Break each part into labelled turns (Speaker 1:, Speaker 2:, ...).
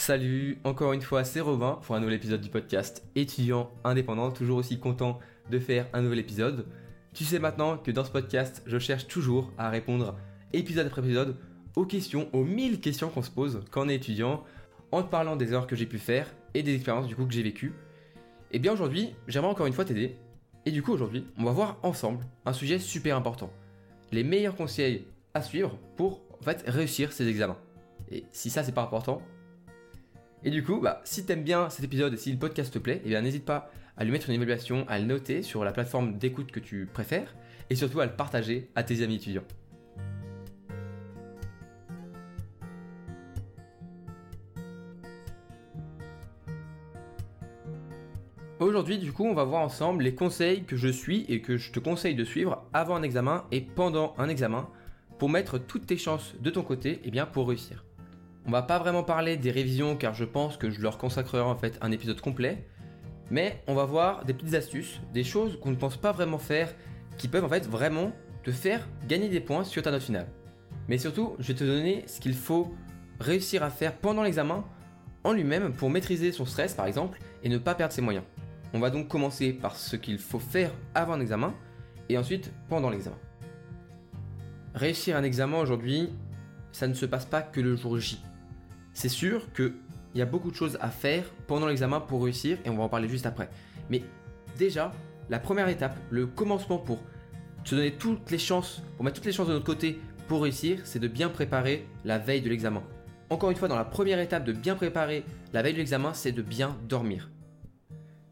Speaker 1: Salut, encore une fois c'est Robin pour un nouvel épisode du podcast étudiant indépendant, toujours aussi content de faire un nouvel épisode. Tu sais maintenant que dans ce podcast je cherche toujours à répondre épisode après épisode aux questions, aux 1000 questions qu'on se pose quand on est étudiant, en te parlant des erreurs que j'ai pu faire et des expériences du coup que j'ai vécues. Et bien aujourd'hui j'aimerais encore une fois t'aider, et du coup aujourd'hui on va voir ensemble un sujet super important. Les meilleurs conseils à suivre pour en fait réussir ces examens. Et si ça c'est pas important, et du coup, bah, si t'aimes bien cet épisode et si le podcast te plaît, eh bien n'hésite pas à lui mettre une évaluation, à le noter sur la plateforme d'écoute que tu préfères et surtout à le partager à tes amis étudiants. Aujourd'hui, du coup, on va voir ensemble les conseils que je suis et que je te conseille de suivre avant un examen et pendant un examen pour mettre toutes tes chances de ton côté eh bien, pour réussir. On va pas vraiment parler des révisions car je pense que je leur consacrerai en fait un épisode complet. Mais on va voir des petites astuces, des choses qu'on ne pense pas vraiment faire, qui peuvent en fait vraiment te faire gagner des points sur ta note finale. Mais surtout, je vais te donner ce qu'il faut réussir à faire pendant l'examen en lui-même pour maîtriser son stress par exemple et ne pas perdre ses moyens. On va donc commencer par ce qu'il faut faire avant un examen et ensuite pendant l'examen. Réussir un examen aujourd'hui, ça ne se passe pas que le jour J. C'est sûr qu'il y a beaucoup de choses à faire pendant l'examen pour réussir et on va en parler juste après. Mais déjà, la première étape, le commencement pour te donner toutes les chances, pour mettre toutes les chances de notre côté pour réussir, c'est de bien préparer la veille de l'examen. Encore une fois, dans la première étape de bien préparer la veille de l'examen, c'est de bien dormir.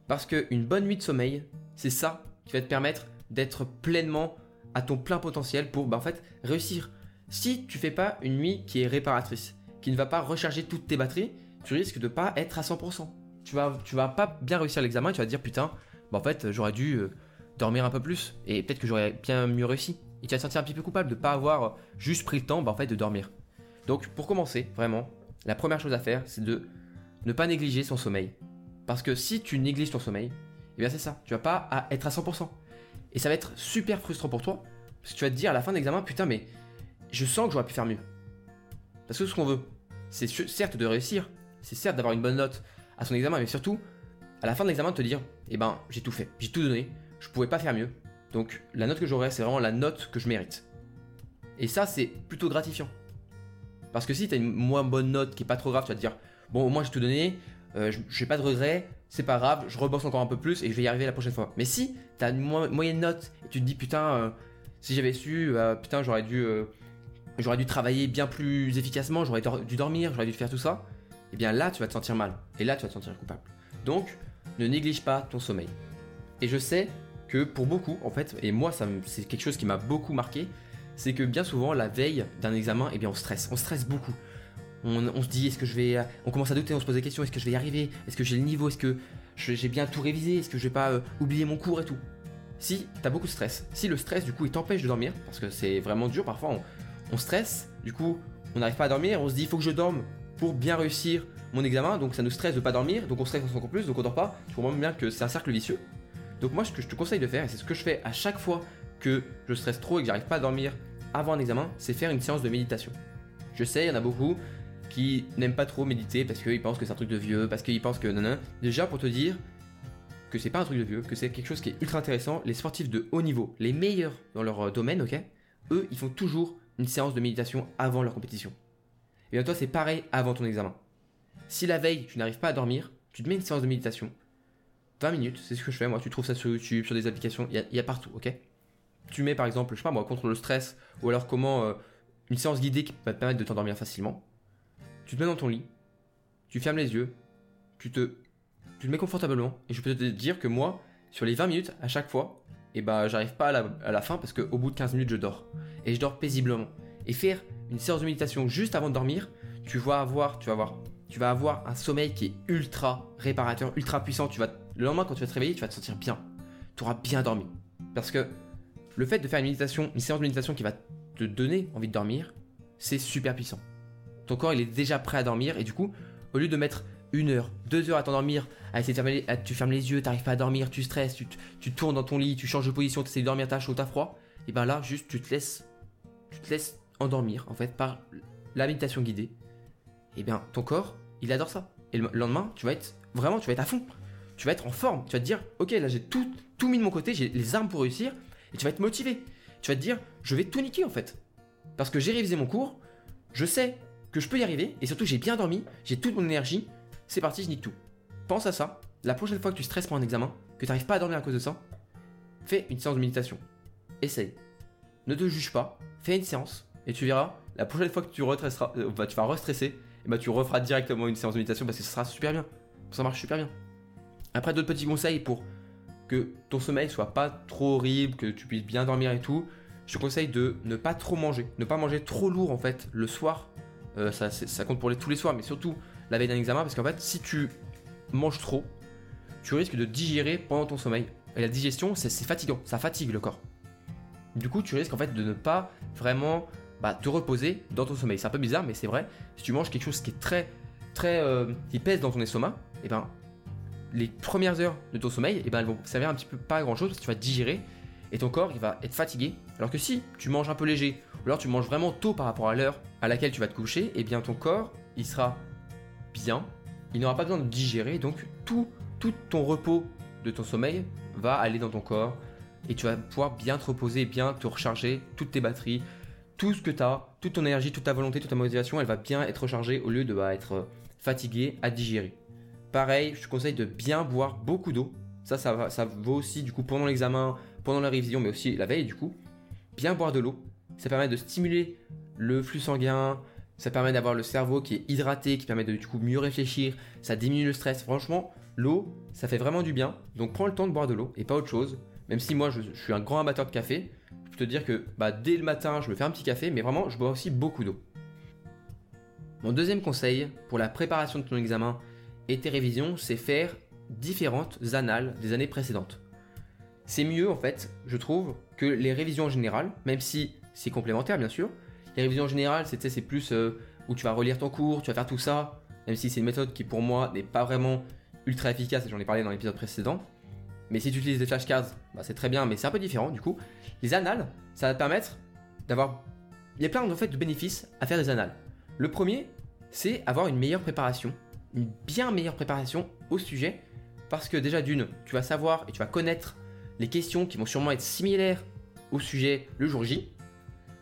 Speaker 1: Parce qu'une bonne nuit de sommeil, c'est ça qui va te permettre d'être pleinement à ton plein potentiel pour bah, en réussir. Si tu fais pas une nuit qui est réparatrice, qui ne va pas recharger toutes tes batteries, tu risques de pas être à 100%. Tu vas, tu vas pas bien réussir l'examen tu vas te dire putain, bah en fait j'aurais dû euh, dormir un peu plus et peut-être que j'aurais bien mieux réussi. Et tu vas te sentir un petit peu coupable de pas avoir juste pris le temps bah, en fait de dormir. Donc pour commencer, vraiment, la première chose à faire, c'est de ne pas négliger son sommeil. Parce que si tu négliges ton sommeil, eh bien c'est ça, tu vas pas être à 100%. Et ça va être super frustrant pour toi, parce que tu vas te dire à la fin de l'examen, putain mais je sens que j'aurais pu faire mieux. Parce que ce qu'on veut, c'est certes de réussir, c'est certes d'avoir une bonne note à son examen, mais surtout, à la fin de l'examen, de te dire, eh ben, j'ai tout fait, j'ai tout donné, je pouvais pas faire mieux. Donc, la note que j'aurai, c'est vraiment la note que je mérite. Et ça, c'est plutôt gratifiant. Parce que si tu as une moins bonne note qui est pas trop grave, tu vas te dire, bon, au moins j'ai tout donné, euh, je n'ai pas de regrets, c'est pas grave, je rebosse encore un peu plus et je vais y arriver la prochaine fois. Mais si tu as une moyenne note et tu te dis, putain, euh, si j'avais su, euh, putain, j'aurais dû j'aurais dû travailler bien plus efficacement, j'aurais dû dormir, j'aurais dû faire tout ça, eh bien là, tu vas te sentir mal. Et là, tu vas te sentir coupable. Donc, ne néglige pas ton sommeil. Et je sais que pour beaucoup, en fait, et moi, c'est quelque chose qui m'a beaucoup marqué, c'est que bien souvent, la veille d'un examen, eh bien, on stresse. On stresse beaucoup. On, se dit, est-ce que je vais. On commence à douter, on se pose des questions, est-ce que je vais y arriver? Est-ce que j'ai le niveau? Est-ce que j'ai bien tout révisé? Est-ce que je vais pas euh, oublier mon cours et tout? Si tu as beaucoup de stress, si le stress, du coup, il t'empêche de dormir, parce que c'est vraiment dur, parfois, on, on stresse, du coup, on n'arrive pas à dormir, on se dit, il faut que je dorme pour bien réussir mon examen, donc ça nous stresse de pas dormir, donc on stresse encore plus, donc on dort pas. Je comprends bien que c'est un cercle vicieux. Donc moi, ce que je te conseille de faire, et c'est ce que je fais à chaque fois que je stresse trop et que j'arrive pas à dormir avant un examen, c'est faire une séance de méditation. Je sais, il y en a beaucoup qui n'aiment pas trop méditer parce qu'ils pensent que c'est un truc de vieux, parce qu'ils pensent que non, non. Déjà pour te dire que c'est pas un truc de vieux, que c'est quelque chose qui est ultra intéressant. Les sportifs de haut niveau, les meilleurs dans leur domaine, ok, eux, ils font toujours une séance de méditation avant leur compétition. Et bien toi, c'est pareil avant ton examen. Si la veille, tu n'arrives pas à dormir, tu te mets une séance de méditation. 20 minutes, c'est ce que je fais moi. Tu trouves ça sur YouTube, sur des applications, il y, a partout, ok? Tu mets par exemple, je sais pas moi, contre le stress, ou alors comment euh, une séance guidée qui va te permettre de t'endormir facilement. Tu te mets dans ton lit, tu fermes les yeux, tu te, tu te mets confortablement, et je peux te dire que moi, sur les 20 minutes, à chaque fois, et bah j'arrive pas à la, à la fin parce qu'au bout de 15 minutes, je dors et je dors paisiblement. Et faire une séance de méditation juste avant de dormir, tu vas avoir, tu vas avoir, tu vas avoir un sommeil qui est ultra réparateur, ultra puissant. Tu vas, le lendemain quand tu vas te réveiller, tu vas te sentir bien. Tu auras bien dormi. Parce que le fait de faire une méditation, une séance de méditation qui va te donner envie de dormir, c'est super puissant. Ton corps il est déjà prêt à dormir et du coup, au lieu de mettre une heure, deux heures à t'endormir, à essayer de fermer les, tu fermes les yeux, t'arrives pas à dormir, tu stresses, tu, tu tournes dans ton lit, tu changes de position, tu essaies de dormir, t'as chaud, t'as froid, et ben là, juste tu te laisses tu te laisses endormir en fait par la méditation guidée, et bien ton corps, il adore ça. Et le lendemain, tu vas être vraiment, tu vas être à fond. Tu vas être en forme. Tu vas te dire, ok, là j'ai tout, tout mis de mon côté, j'ai les armes pour réussir. Et tu vas être motivé. Tu vas te dire, je vais tout niquer en fait. Parce que j'ai révisé mon cours, je sais que je peux y arriver, et surtout j'ai bien dormi, j'ai toute mon énergie. C'est parti, je nique tout. Pense à ça. La prochaine fois que tu stresses pour un examen, que tu n'arrives pas à dormir à cause de ça, fais une séance de méditation. Essaye. Ne te juge pas, fais une séance, et tu verras, la prochaine fois que tu, euh, bah, tu vas restresser, et bah, tu referas directement une séance de méditation parce que ça sera super bien. Ça marche super bien. Après, d'autres petits conseils pour que ton sommeil soit pas trop horrible, que tu puisses bien dormir et tout. Je te conseille de ne pas trop manger, ne pas manger trop lourd en fait le soir. Euh, ça, ça, compte pour les, tous les soirs, mais surtout la veille d'un examen, parce qu'en fait, si tu manges trop, tu risques de digérer pendant ton sommeil. Et la digestion, c'est fatigant, ça fatigue le corps. Du coup, tu risques en fait de ne pas vraiment bah, te reposer dans ton sommeil. C'est un peu bizarre, mais c'est vrai. Si tu manges quelque chose qui est très, très, euh, qui pèse dans ton estomac, et eh ben, les premières heures de ton sommeil, et eh ben, elles vont servir un petit peu pas à grand chose parce que tu vas digérer et ton corps il va être fatigué. Alors que si tu manges un peu léger, ou alors tu manges vraiment tôt par rapport à l'heure à laquelle tu vas te coucher, et eh bien ton corps il sera bien, il n'aura pas besoin de digérer, donc tout, tout ton repos de ton sommeil va aller dans ton corps et tu vas pouvoir bien te reposer, bien te recharger toutes tes batteries, tout ce que tu as, toute ton énergie, toute ta volonté, toute ta motivation, elle va bien être rechargée au lieu de bah, être euh, fatigué à digérer. Pareil, je te conseille de bien boire beaucoup d'eau. Ça, ça, ça vaut aussi du coup pendant l'examen, pendant la révision, mais aussi la veille du coup. Bien boire de l'eau. Ça permet de stimuler le flux sanguin. Ça permet d'avoir le cerveau qui est hydraté, qui permet de du coup mieux réfléchir. Ça diminue le stress. Franchement, l'eau, ça fait vraiment du bien. Donc prends le temps de boire de l'eau et pas autre chose. Même si moi je, suis un grand amateur de café, je peux te dire que bah, dès le matin, je me fais un petit café, mais vraiment, je bois aussi beaucoup d'eau. Mon deuxième conseil pour la préparation de ton examen et tes révisions, c'est faire différentes annales des années précédentes. C'est mieux en fait, je trouve, que les révisions en général, même si c'est complémentaire bien sûr. Les révisions en général, c'est plus euh, où tu vas relire ton cours, tu vas faire tout ça, même si c'est une méthode qui pour moi n'est pas vraiment ultra efficace, et j'en ai parlé dans l'épisode précédent. Mais si tu utilises des flashcards, bah, c'est très bien, mais c'est un peu différent du coup. Les annales, ça va te permettre d'avoir. Il y a plein fait, de bénéfices à faire des annales. Le premier, c'est avoir une meilleure préparation une bien meilleure préparation au sujet parce que déjà d'une, tu vas savoir et tu vas connaître les questions qui vont sûrement être similaires au sujet le jour J.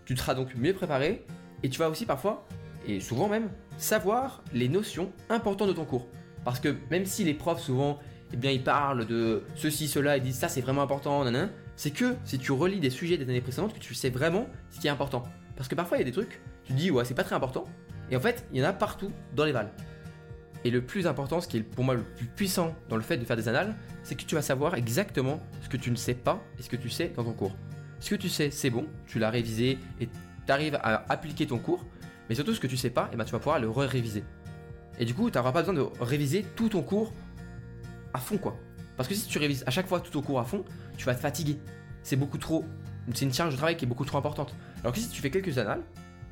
Speaker 1: Tu seras donc mieux préparé et tu vas aussi parfois, et souvent même, savoir les notions importantes de ton cours. Parce que même si les profs souvent, eh bien, ils parlent de ceci, cela, et disent ça c'est vraiment important, c'est que si tu relis des sujets des années précédentes que tu sais vraiment ce qui est important. Parce que parfois il y a des trucs, tu dis ouais c'est pas très important, et en fait il y en a partout dans les vals. Et le plus important, ce qui est pour moi le plus puissant dans le fait de faire des annales, c'est que tu vas savoir exactement ce que tu ne sais pas et ce que tu sais dans ton cours. Ce que tu sais, c'est bon, tu l'as révisé et tu arrives à appliquer ton cours, mais surtout ce que tu sais pas, et eh ben, tu vas pouvoir le réviser Et du coup, tu n'auras pas besoin de réviser tout ton cours à fond quoi. Parce que si tu révises à chaque fois tout ton cours à fond, tu vas te fatiguer. C'est beaucoup trop. C'est une charge de travail qui est beaucoup trop importante. Alors que si tu fais quelques annales,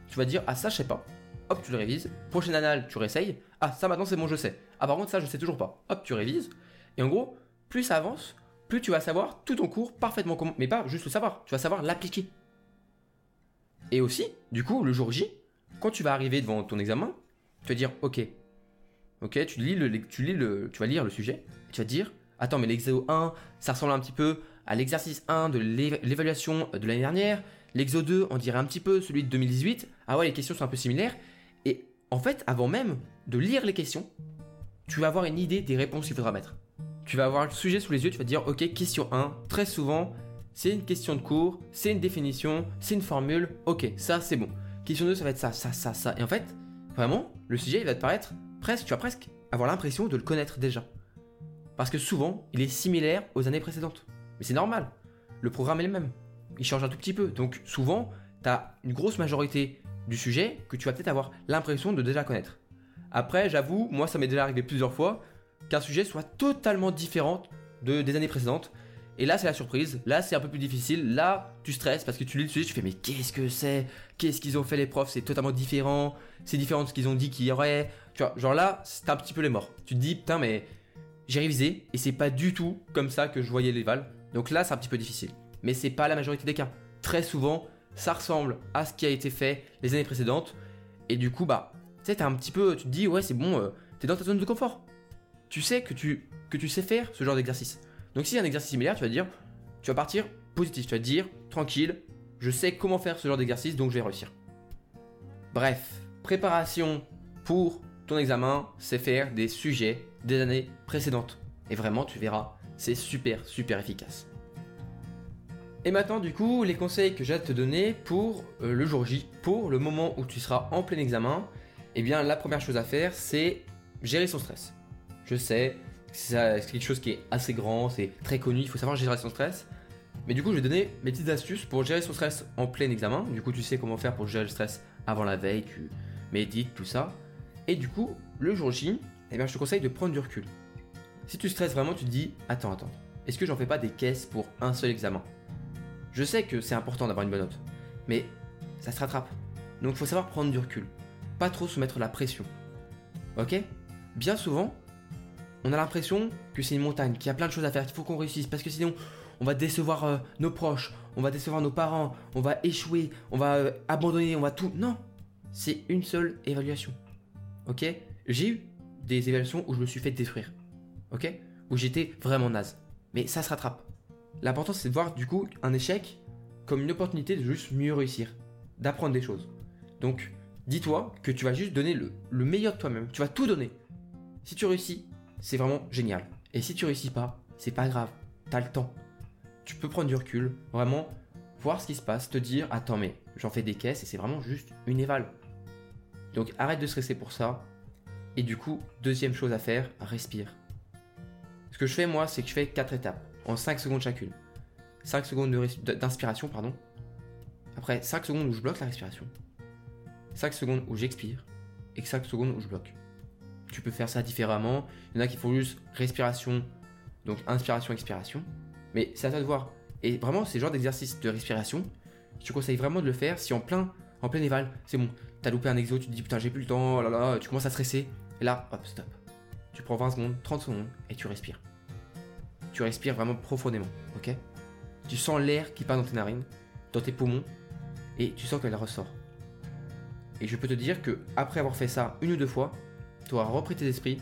Speaker 1: tu vas dire ah ça je sais pas, hop, tu le révises. Prochaine annale, tu réessayes. Ah, ça maintenant c'est bon, je sais. Ah, par contre, ça, je sais toujours pas. Hop, tu révises. Et en gros, plus ça avance, plus tu vas savoir tout ton cours parfaitement comment. Mais pas juste le savoir, tu vas savoir l'appliquer. Et aussi, du coup, le jour J, quand tu vas arriver devant ton examen, tu vas dire, ok, ok, tu lis le, tu lis le, tu vas lire le sujet, et tu vas dire, attends, mais l'exo 1, ça ressemble un petit peu à l'exercice 1 de l'évaluation de l'année dernière. L'exo 2, on dirait un petit peu celui de 2018. Ah ouais, les questions sont un peu similaires. Et en fait, avant même de lire les questions, tu vas avoir une idée des réponses qu'il faudra mettre. Tu vas avoir le sujet sous les yeux, tu vas te dire, ok, question 1, très souvent, c'est une question de cours, c'est une définition, c'est une formule, ok, ça c'est bon. Question 2, ça va être ça, ça, ça, ça. Et en fait, vraiment, le sujet, il va te paraître presque, tu vas presque avoir l'impression de le connaître déjà. Parce que souvent, il est similaire aux années précédentes. Mais c'est normal, le programme est le même. Il change un tout petit peu. Donc souvent, tu as une grosse majorité du sujet que tu vas peut-être avoir l'impression de déjà connaître. Après, j'avoue, moi ça m'est déjà arrivé plusieurs fois qu'un sujet soit totalement différent de, des années précédentes. Et là, c'est la surprise. Là, c'est un peu plus difficile. Là, tu stresses parce que tu lis le sujet, tu fais mais qu'est-ce que c'est? Qu'est-ce qu'ils ont fait les profs? C'est totalement différent. C'est différent de ce qu'ils ont dit qu'il y aurait. Tu vois, genre là, c'est un petit peu les morts. Tu te dis putain, mais j'ai révisé et c'est pas du tout comme ça que je voyais les vals. Donc là, c'est un petit peu difficile. Mais c'est pas la majorité des cas. Très souvent, ça ressemble à ce qui a été fait les années précédentes. Et du coup, bah, tu sais, t'es un petit peu, tu te dis, ouais, c'est bon, euh, tu es dans ta zone de confort. Tu sais que tu, sais faire ce genre d'exercice. Donc si y a un exercice similaire, tu vas dire, tu vas partir positif, tu vas dire, tranquille, je sais comment faire ce genre d'exercice, donc je vais réussir. Bref, préparation pour ton examen, c'est faire des sujets des années précédentes. Et vraiment, tu verras, c'est super, super efficace. Et maintenant, du coup, les conseils que j'ai à te donner pour euh, le jour J, pour le moment où tu seras en plein examen, eh bien, la première chose à faire, c'est gérer son stress. Je sais, c'est quelque chose qui est assez grand, c'est très connu, il faut savoir gérer son stress. Mais du coup, je vais donner mes petites astuces pour gérer son stress en plein examen. Du coup, tu sais comment faire pour gérer le stress avant la veille, tu médites, tout ça. Et du coup, le jour J, eh bien, je te conseille de prendre du recul. Si tu stresses vraiment, tu te dis Attends, attends, est-ce que j'en fais pas des caisses pour un seul examen? Je sais que c'est important d'avoir une bonne note, mais ça se rattrape. Donc, il faut savoir prendre du recul. Pas trop se mettre la pression. Ok? Bien souvent, on a l'impression que c'est une montagne, qu'il y a plein de choses à faire, qu'il faut qu'on réussisse, parce que sinon, on va décevoir euh, nos proches, on va décevoir nos parents, on va échouer, on va euh, abandonner, on va tout. Non, c'est une seule évaluation. Ok? J'ai eu des évaluations où je me suis fait détruire. Ok? Où j'étais vraiment naze. Mais ça se rattrape. L'important c'est de voir du coup un échec comme une opportunité de juste mieux réussir, d'apprendre des choses. Donc, dis-toi que tu vas juste donner le, le meilleur de toi-même. Tu vas tout donner. Si tu réussis, c'est vraiment génial. Et si tu réussis pas, c'est pas grave. T'as le temps. Tu peux prendre du recul, vraiment voir ce qui se passe, te dire attends mais j'en fais des caisses et c'est vraiment juste une éval. Donc arrête de stresser pour ça. Et du coup, deuxième chose à faire, respire. Ce que je fais moi, c'est que je fais 4 étapes en 5 secondes chacune. 5 secondes d'inspiration, pardon. Après 5 secondes où je bloque la respiration. 5 secondes où j'expire. Et 5 secondes où je bloque tu peux faire ça différemment. Il y en a qui font juste respiration, donc inspiration, expiration. Mais c'est à toi de voir. Et vraiment, ces genres d'exercices de respiration, je te conseille vraiment de le faire si en plein, en plein éval, c'est bon, t'as loupé un exo, tu te dis putain, j'ai plus le temps, oh là là, tu commences à stresser. Et là, hop, stop. Tu prends 20 secondes, 30 secondes et tu respires. Tu respires vraiment profondément, ok? Tu sens l'air qui passe dans tes narines, dans tes poumons, et tu sens qu'elle ressort. Et je peux te dire que après avoir fait ça une ou deux fois, tu auras repris tes esprits,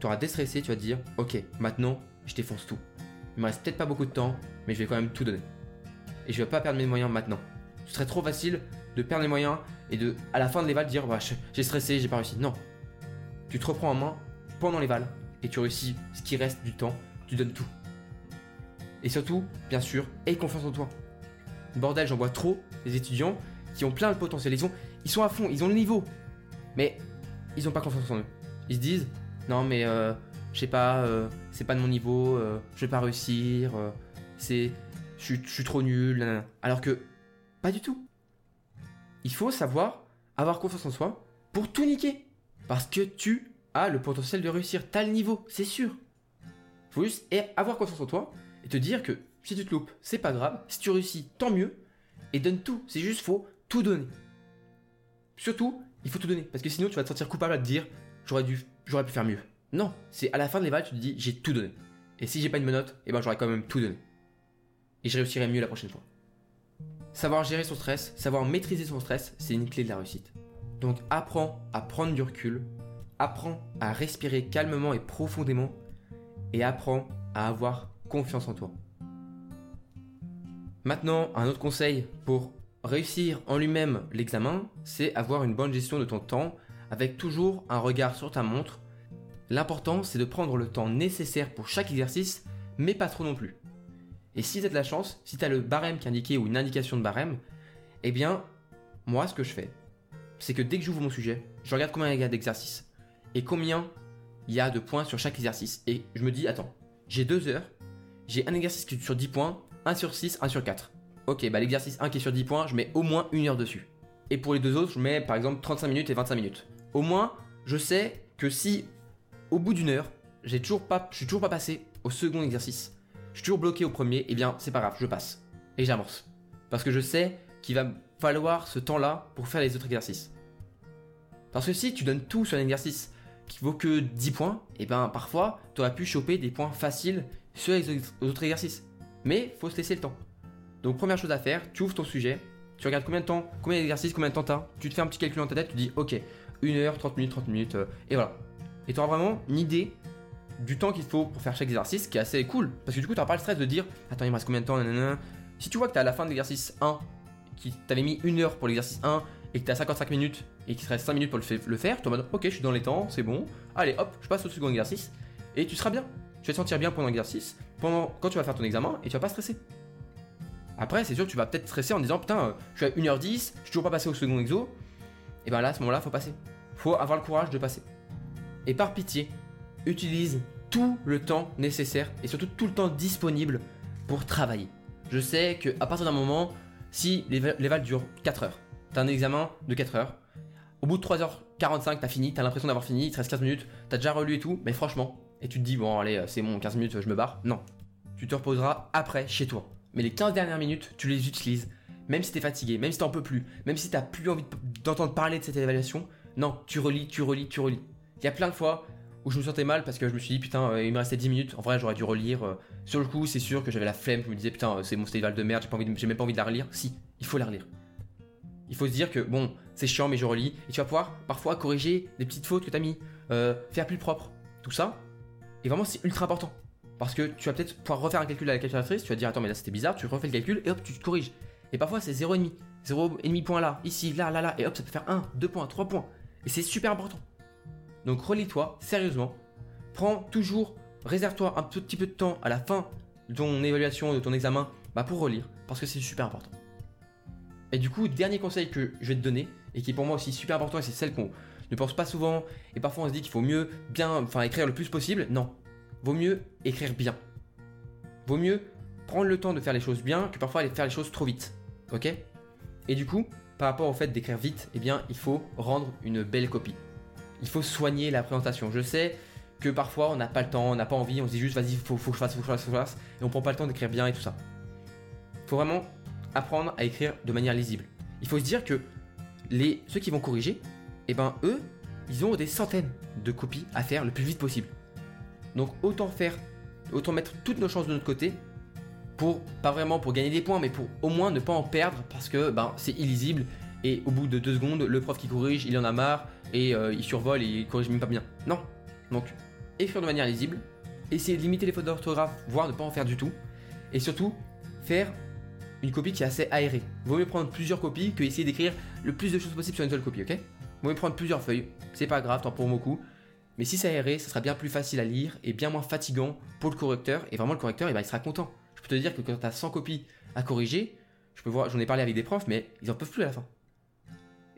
Speaker 1: tu auras déstressé, tu vas te dire, ok, maintenant, je défonce tout. Il me reste peut-être pas beaucoup de temps, mais je vais quand même tout donner. Et je vais pas perdre mes moyens maintenant. Ce serait trop facile de perdre les moyens et de, à la fin de l'éval, dire, bah, j'ai stressé, j'ai pas réussi. Non. Tu te reprends en main pendant l'éval et tu réussis ce qui reste du temps, tu donnes tout. Et surtout, bien sûr, aie confiance en toi. Bordel, j'en vois trop des étudiants qui ont plein de potentiel. Ils, ils sont à fond, ils ont le niveau. Mais ils ont pas confiance en eux. Ils se disent non mais euh, je sais pas, euh, c'est pas de mon niveau, euh, je vais pas réussir, c'est, je suis trop nul. Alors que pas du tout. Il faut savoir avoir confiance en soi pour tout niquer, parce que tu as le potentiel de réussir, t'as le niveau, c'est sûr. Faut juste avoir confiance en toi et te dire que si tu te loupes, c'est pas grave. Si tu réussis, tant mieux. Et donne tout. C'est juste faut tout donner. Surtout, il faut tout donner. Parce que sinon, tu vas te sentir coupable à te dire j'aurais dû, j'aurais pu faire mieux. Non, c'est à la fin de l'éval, tu te dis j'ai tout donné. Et si j'ai pas une bonne note, eh ben j'aurais quand même tout donné. Et je réussirai mieux la prochaine fois. Savoir gérer son stress, savoir maîtriser son stress, c'est une clé de la réussite. Donc apprends à prendre du recul, apprends à respirer calmement et profondément, et apprends à avoir confiance en toi. Maintenant, un autre conseil pour Réussir en lui-même l'examen, c'est avoir une bonne gestion de ton temps avec toujours un regard sur ta montre. L'important, c'est de prendre le temps nécessaire pour chaque exercice, mais pas trop non plus. Et si tu as de la chance, si tu as le barème qui est indiqué ou une indication de barème, eh bien, moi, ce que je fais, c'est que dès que j'ouvre mon sujet, je regarde combien il y a d'exercices et combien il y a de points sur chaque exercice. Et je me dis, attends, j'ai deux heures, j'ai un exercice sur 10 points, 1 sur 6, 1 sur 4. Ok, bah l'exercice 1 qui est sur 10 points, je mets au moins une heure dessus. Et pour les deux autres, je mets par exemple 35 minutes et 25 minutes. Au moins, je sais que si au bout d'une heure, j'ai toujours pas, je suis toujours pas passé au second exercice, je suis toujours bloqué au premier, eh bien c'est pas grave, je passe. Et j'avance. Parce que je sais qu'il va falloir ce temps-là pour faire les autres exercices. Parce que si tu donnes tout sur un exercice qui vaut que 10 points, et eh ben parfois tu aurais pu choper des points faciles sur les autres exercices. Mais faut se laisser le temps. Donc première chose à faire, tu ouvres ton sujet, tu regardes combien de temps, combien d'exercices, combien de temps t'as, tu te fais un petit calcul dans ta tête, tu dis ok, 1 heure, 30 minutes, 30 minutes, euh, et voilà. et tu auras vraiment une idée du temps qu'il faut pour faire chaque exercice, qui est assez cool. Parce que du coup, tu n'auras pas le stress de dire Attends, il me reste combien de temps nanana. Si tu vois que tu à la fin de l'exercice 1, qui t'avais mis une heure pour l'exercice 1 et que tu as 55 minutes et qu'il te reste 5 minutes pour le, faire, tu vas Ok, je suis dans les temps, c'est bon. Allez, hop, je passe au second exercice et tu seras bien. Tu vas te sentir bien pendant l'exercice, pendant quand tu vas faire ton examen et tu vas pas stresser. Après, c'est sûr que tu vas peut-être stresser en disant Putain, je suis à 1h10, je suis toujours pas passé au second exo. Et ben là, à ce moment-là, faut passer. Faut avoir le courage de passer. Et par pitié, utilise tout le temps nécessaire et surtout tout le temps disponible pour travailler. Je sais qu'à partir d'un moment, si l'éval dure 4 heures, t'as un examen de 4 heures, au bout de 3h45, t'as fini, t'as l'impression d'avoir fini, il te reste 15 minutes, t'as déjà relu et tout, mais franchement, et tu te dis, bon, allez, c'est bon, 15 minutes, je me barre. Non. Tu te reposeras après chez toi. Mais les 15 dernières minutes, tu les utilises. Même si t'es fatigué, même si t'en peux plus, même si t'as plus envie d'entendre parler de cette évaluation, non, tu relis, tu relis, tu relis. Il y a plein de fois où je me sentais mal parce que je me suis dit putain euh, il me restait 10 minutes en vrai j'aurais dû relire euh. sur le coup c'est sûr que j'avais la flemme je me disais putain c'est mon style de merde j'ai pas j'ai même pas envie de la relire si il faut la relire il faut se dire que bon c'est chiant mais je relis et tu vas pouvoir parfois corriger des petites fautes que t'as mis euh, faire plus propre tout ça et vraiment c'est ultra important parce que tu vas peut-être pouvoir refaire un calcul à la calculatrice tu vas dire attends mais là c'était bizarre tu refais le calcul et hop tu te corriges et parfois c'est 0,5 0,5 point là ici là là là et hop ça peut faire 1 2 points 3 points et c'est super important donc relis-toi sérieusement. Prends toujours, réserve-toi un petit peu de temps à la fin de ton évaluation, de ton examen, bah, pour relire, parce que c'est super important. Et du coup, dernier conseil que je vais te donner, et qui est pour moi aussi super important, et c'est celle qu'on ne pense pas souvent, et parfois on se dit qu'il faut mieux bien, enfin écrire le plus possible. Non, vaut mieux écrire bien. Vaut mieux prendre le temps de faire les choses bien que parfois aller faire les choses trop vite. Ok? Et du coup, par rapport au fait d'écrire vite, eh bien, il faut rendre une belle copie il faut soigner la présentation. Je sais que parfois on n'a pas le temps, on n'a pas envie, on se dit juste vas-y, faut, faut que je fasse, faut que je fasse, faut que je fasse, et on prend pas le temps d'écrire bien et tout ça. Il faut vraiment apprendre à écrire de manière lisible. Il faut se dire que les, ceux qui vont corriger, eh ben eux, ils ont des centaines de copies à faire le plus vite possible. Donc autant faire, autant mettre toutes nos chances de notre côté pour, pas vraiment pour gagner des points, mais pour au moins ne pas en perdre parce que ben, c'est illisible et au bout de deux secondes, le prof qui corrige, il en a marre et euh, il survole et il corrige même pas bien. Non. Donc, écrire de manière lisible, essayer de limiter les fautes d'orthographe, voire ne pas en faire du tout, et surtout faire une copie qui est assez aérée. Vaut mieux prendre plusieurs copies que essayer d'écrire le plus de choses possible sur une seule copie, ok? Vaut mieux prendre plusieurs feuilles, c'est pas grave, tant pour beaucoup. Mais si c'est aéré, ça sera bien plus facile à lire et bien moins fatigant pour le correcteur. Et vraiment, le correcteur, eh ben, il sera content. Je peux te dire que quand tu as 100 copies à corriger, je peux voir, j'en ai parlé avec des profs, mais ils en peuvent plus à la fin.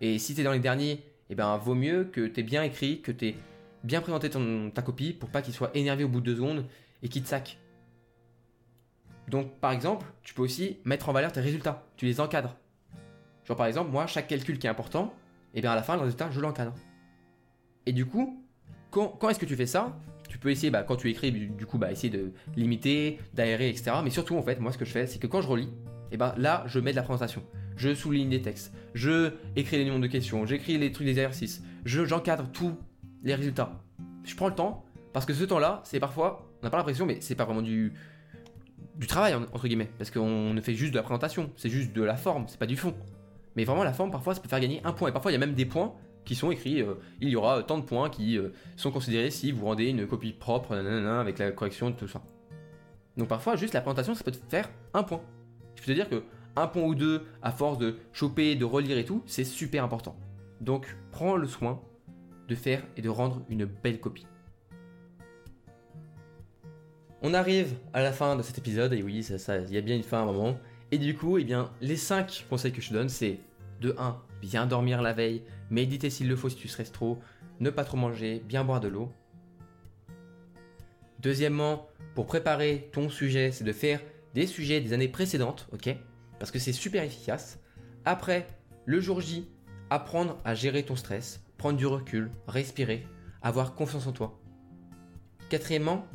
Speaker 1: Et si tu es dans les derniers, eh ben, vaut mieux que tu aies bien écrit, que tu aies bien présenté ta copie pour pas qu'il soit énervé au bout de deux secondes et qu'il te sac. Donc, par exemple, tu peux aussi mettre en valeur tes résultats. Tu les encadres. Genre, par exemple, moi, chaque calcul qui est important, eh bien, à la fin, le résultat, je l'encadre. Et du coup, quand, est-ce que tu fais ça Tu peux essayer, bah, quand tu écris, du coup, bah, essayer de limiter, d'aérer, etc. Mais surtout, en fait, moi, ce que je fais, c'est que quand je relis, eh ben, là, je mets de la présentation. Je souligne des textes, je écris les noms de questions, j'écris les trucs des exercices, je, j'encadre tous les résultats. Je prends le temps, parce que ce temps-là, c'est parfois, on n'a pas l'impression, mais c'est pas vraiment du, du travail, entre guillemets, parce qu'on ne fait juste de la présentation, c'est juste de la forme, c'est pas du fond. Mais vraiment, la forme, parfois, ça peut faire gagner un point, et parfois, il y a même des points qui sont écrits, euh, il y aura tant de points qui euh, sont considérés si vous rendez une copie propre, avec la correction, de tout ça. Donc parfois, juste la présentation, ça peut te faire un point. Je peux te dire que un point ou deux à force de choper, de relire et tout, c'est super important. Donc prends le soin de faire et de rendre une belle copie. On arrive à la fin de cet épisode, et oui, il ça, y a bien une fin à un moment. Et du coup, eh bien, les 5 conseils que je te donne, c'est de 1. Bien dormir la veille, méditer s'il le faut si tu stresses trop, ne pas trop manger, bien boire de l'eau. Deuxièmement, pour préparer ton sujet, c'est de faire des sujets des années précédentes, ok? Parce que c'est super efficace. Après, le jour J, apprendre à gérer ton stress, prendre du recul, respirer, avoir confiance en toi. Quatrièmement,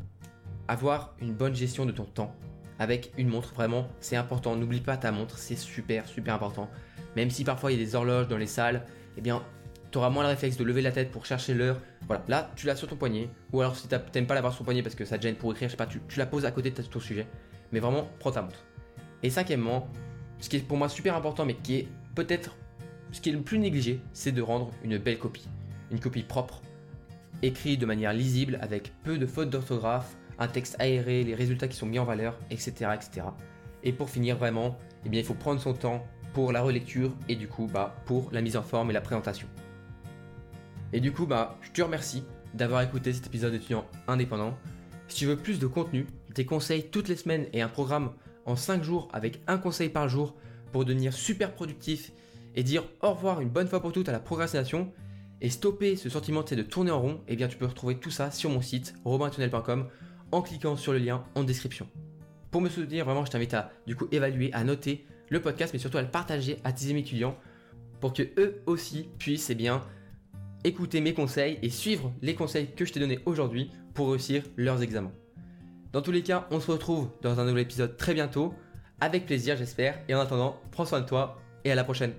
Speaker 1: avoir une bonne gestion de ton temps avec une montre. Vraiment, c'est important. N'oublie pas ta montre, c'est super, super important. Même si parfois il y a des horloges dans les salles, eh bien, tu auras moins le réflexe de lever la tête pour chercher l'heure. Voilà, là, tu l'as sur ton poignet. Ou alors, si tu n'aimes pas l'avoir sur ton poignet parce que ça te gêne pour écrire, je sais pas, tu, la poses à côté de ton sujet. Mais vraiment, prends ta montre. Et cinquièmement, ce qui est pour moi super important, mais qui est peut-être ce qui est le plus négligé, c'est de rendre une belle copie. Une copie propre, écrit de manière lisible avec peu de fautes d'orthographe, un texte aéré, les résultats qui sont mis en valeur, etc. etc. Et pour finir vraiment, eh bien, il faut prendre son temps pour la relecture et du coup bah, pour la mise en forme et la présentation. Et du coup, bah, je te remercie d'avoir écouté cet épisode d'étudiant indépendant. Si tu veux plus de contenu, des conseils toutes les semaines et un programme en 5 jours avec un conseil par jour pour devenir super productif et dire au revoir une bonne fois pour toutes à la procrastination et stopper ce sentiment de tourner en rond, eh bien tu peux retrouver tout ça sur mon site robintunnel.com en cliquant sur le lien en description. Pour me soutenir, vraiment, je t'invite à du coup évaluer, à noter le podcast, mais surtout à le partager à tes amis étudiants pour que eux aussi puissent eh écouter mes conseils et suivre les conseils que je t'ai donnés aujourd'hui pour réussir leurs examens. Dans tous les cas, on se retrouve dans un nouvel épisode très bientôt, avec plaisir j'espère, et en attendant, prends soin de toi et à la prochaine.